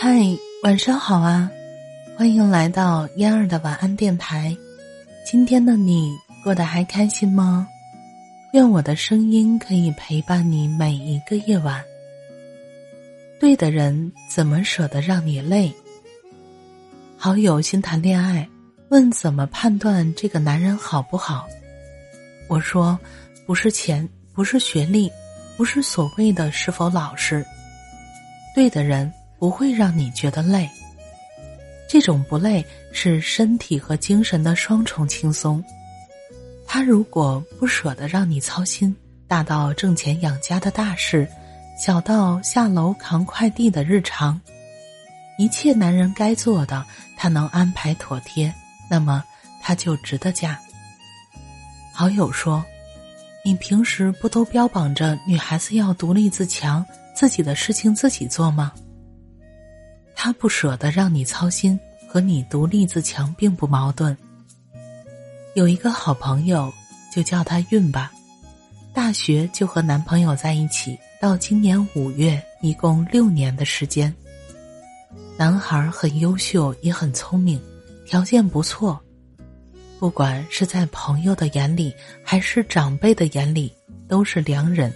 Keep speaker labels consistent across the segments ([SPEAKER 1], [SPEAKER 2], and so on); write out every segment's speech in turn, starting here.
[SPEAKER 1] 嗨，晚上好啊！欢迎来到嫣儿的晚安电台。今天的你过得还开心吗？愿我的声音可以陪伴你每一个夜晚。对的人怎么舍得让你累？好友新谈恋爱，问怎么判断这个男人好不好？我说，不是钱，不是学历，不是所谓的是否老实。对的人。不会让你觉得累。这种不累是身体和精神的双重轻松。他如果不舍得让你操心，大到挣钱养家的大事，小到下楼扛快递的日常，一切男人该做的，他能安排妥帖，那么他就值得嫁。好友说：“你平时不都标榜着女孩子要独立自强，自己的事情自己做吗？”他不舍得让你操心，和你独立自强并不矛盾。有一个好朋友，就叫他运吧。大学就和男朋友在一起，到今年五月，一共六年的时间。男孩很优秀，也很聪明，条件不错。不管是在朋友的眼里，还是长辈的眼里，都是良人。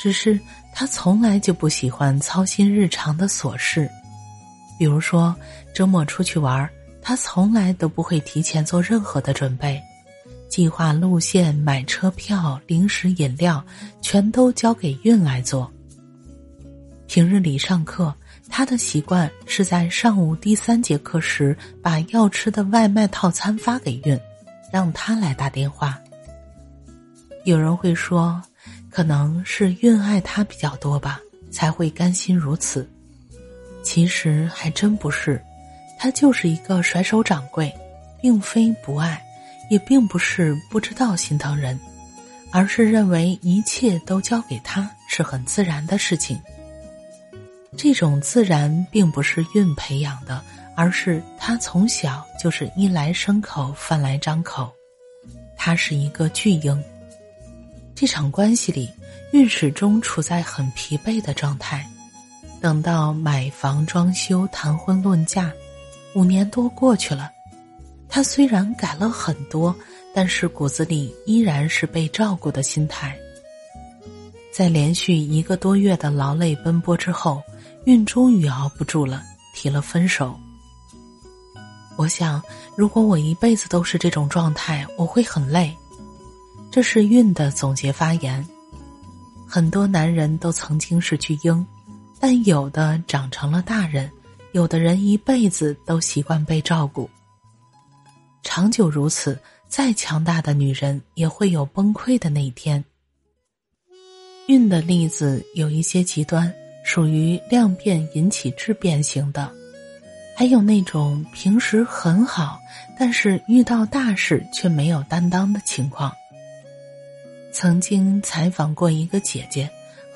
[SPEAKER 1] 只是他从来就不喜欢操心日常的琐事。比如说，周末出去玩，他从来都不会提前做任何的准备，计划路线、买车票、零食、饮料，全都交给运来做。平日里上课，他的习惯是在上午第三节课时把要吃的外卖套餐发给运，让他来打电话。有人会说，可能是运爱他比较多吧，才会甘心如此。其实还真不是，他就是一个甩手掌柜，并非不爱，也并不是不知道心疼人，而是认为一切都交给他是很自然的事情。这种自然并不是运培养的，而是他从小就是衣来伸口饭来张口，他是一个巨婴。这场关系里，运始终处在很疲惫的状态。等到买房、装修、谈婚论嫁，五年多过去了，他虽然改了很多，但是骨子里依然是被照顾的心态。在连续一个多月的劳累奔波之后，运终于熬不住了，提了分手。我想，如果我一辈子都是这种状态，我会很累。这是运的总结发言。很多男人都曾经是巨婴。但有的长成了大人，有的人一辈子都习惯被照顾。长久如此，再强大的女人也会有崩溃的那一天。孕的例子有一些极端，属于量变引起质变型的，还有那种平时很好，但是遇到大事却没有担当的情况。曾经采访过一个姐姐。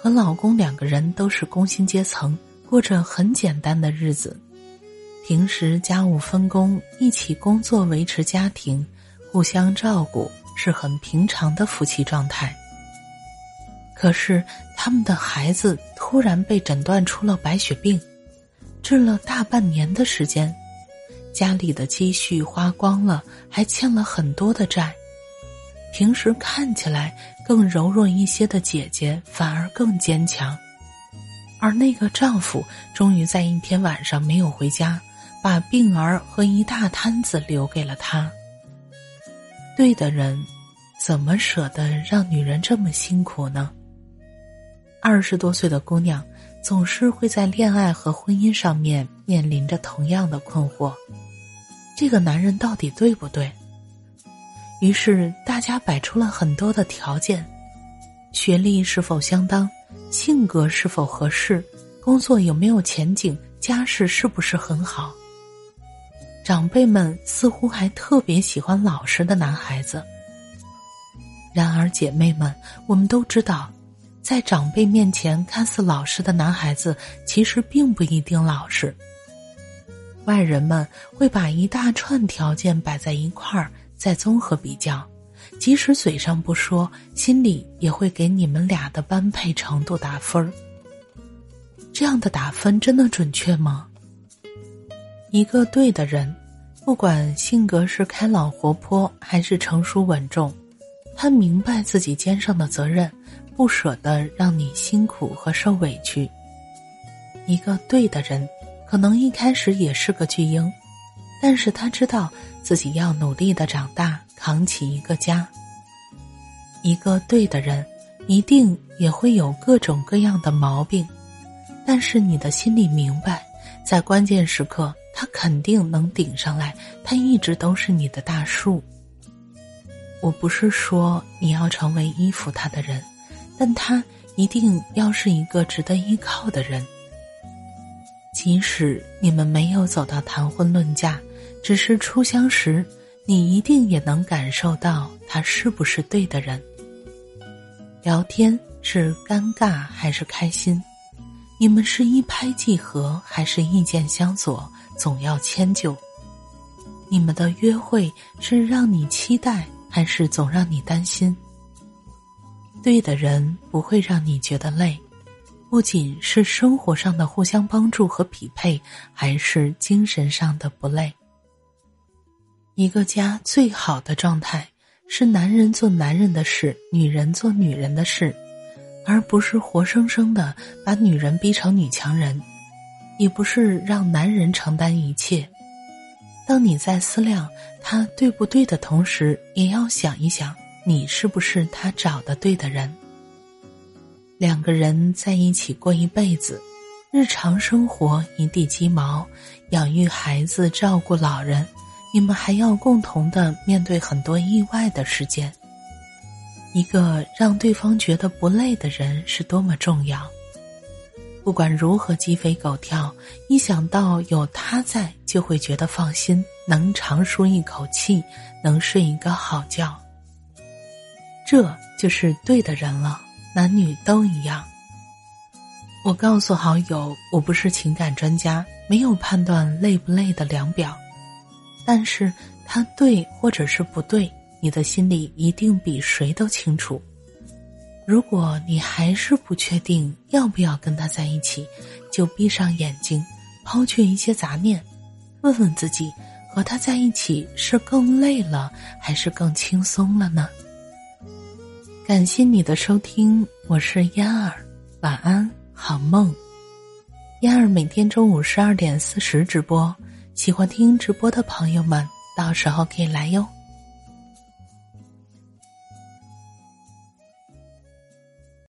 [SPEAKER 1] 和老公两个人都是工薪阶层，过着很简单的日子。平时家务分工，一起工作维持家庭，互相照顾，是很平常的夫妻状态。可是他们的孩子突然被诊断出了白血病，治了大半年的时间，家里的积蓄花光了，还欠了很多的债。平时看起来更柔弱一些的姐姐，反而更坚强，而那个丈夫终于在一天晚上没有回家，把病儿和一大摊子留给了她。对的人，怎么舍得让女人这么辛苦呢？二十多岁的姑娘，总是会在恋爱和婚姻上面面临着同样的困惑：这个男人到底对不对？于是，大家摆出了很多的条件：学历是否相当，性格是否合适，工作有没有前景，家世是不是很好。长辈们似乎还特别喜欢老实的男孩子。然而，姐妹们，我们都知道，在长辈面前看似老实的男孩子，其实并不一定老实。外人们会把一大串条件摆在一块儿。再综合比较，即使嘴上不说，心里也会给你们俩的般配程度打分儿。这样的打分真的准确吗？一个对的人，不管性格是开朗活泼还是成熟稳重，他明白自己肩上的责任，不舍得让你辛苦和受委屈。一个对的人，可能一开始也是个巨婴，但是他知道自己要努力的长大，扛起一个家。一个对的人，一定也会有各种各样的毛病。但是你的心里明白，在关键时刻，他肯定能顶上来。他一直都是你的大树。我不是说你要成为依附他的人，但他一定要是一个值得依靠的人。即使你们没有走到谈婚论嫁，只是初相识，你一定也能感受到他是不是对的人。聊天是尴尬还是开心？你们是一拍即合，还是意见相左，总要迁就？你们的约会是让你期待，还是总让你担心？对的人不会让你觉得累，不仅是生活上的互相帮助和匹配，还是精神上的不累。一个家最好的状态是男人做男人的事，女人做女人的事。而不是活生生的把女人逼成女强人，也不是让男人承担一切。当你在思量他对不对的同时，也要想一想，你是不是他找的对的人。两个人在一起过一辈子，日常生活一地鸡毛，养育孩子、照顾老人，你们还要共同的面对很多意外的事件。一个让对方觉得不累的人是多么重要。不管如何鸡飞狗跳，一想到有他在，就会觉得放心，能长舒一口气，能睡一个好觉。这就是对的人了，男女都一样。我告诉好友，我不是情感专家，没有判断累不累的量表，但是他对或者是不对。你的心里一定比谁都清楚。如果你还是不确定要不要跟他在一起，就闭上眼睛，抛去一些杂念，问问自己：和他在一起是更累了，还是更轻松了呢？感谢你的收听，我是嫣儿，晚安，好梦。嫣儿每天中午十二点四十直播，喜欢听直播的朋友们，到时候可以来哟。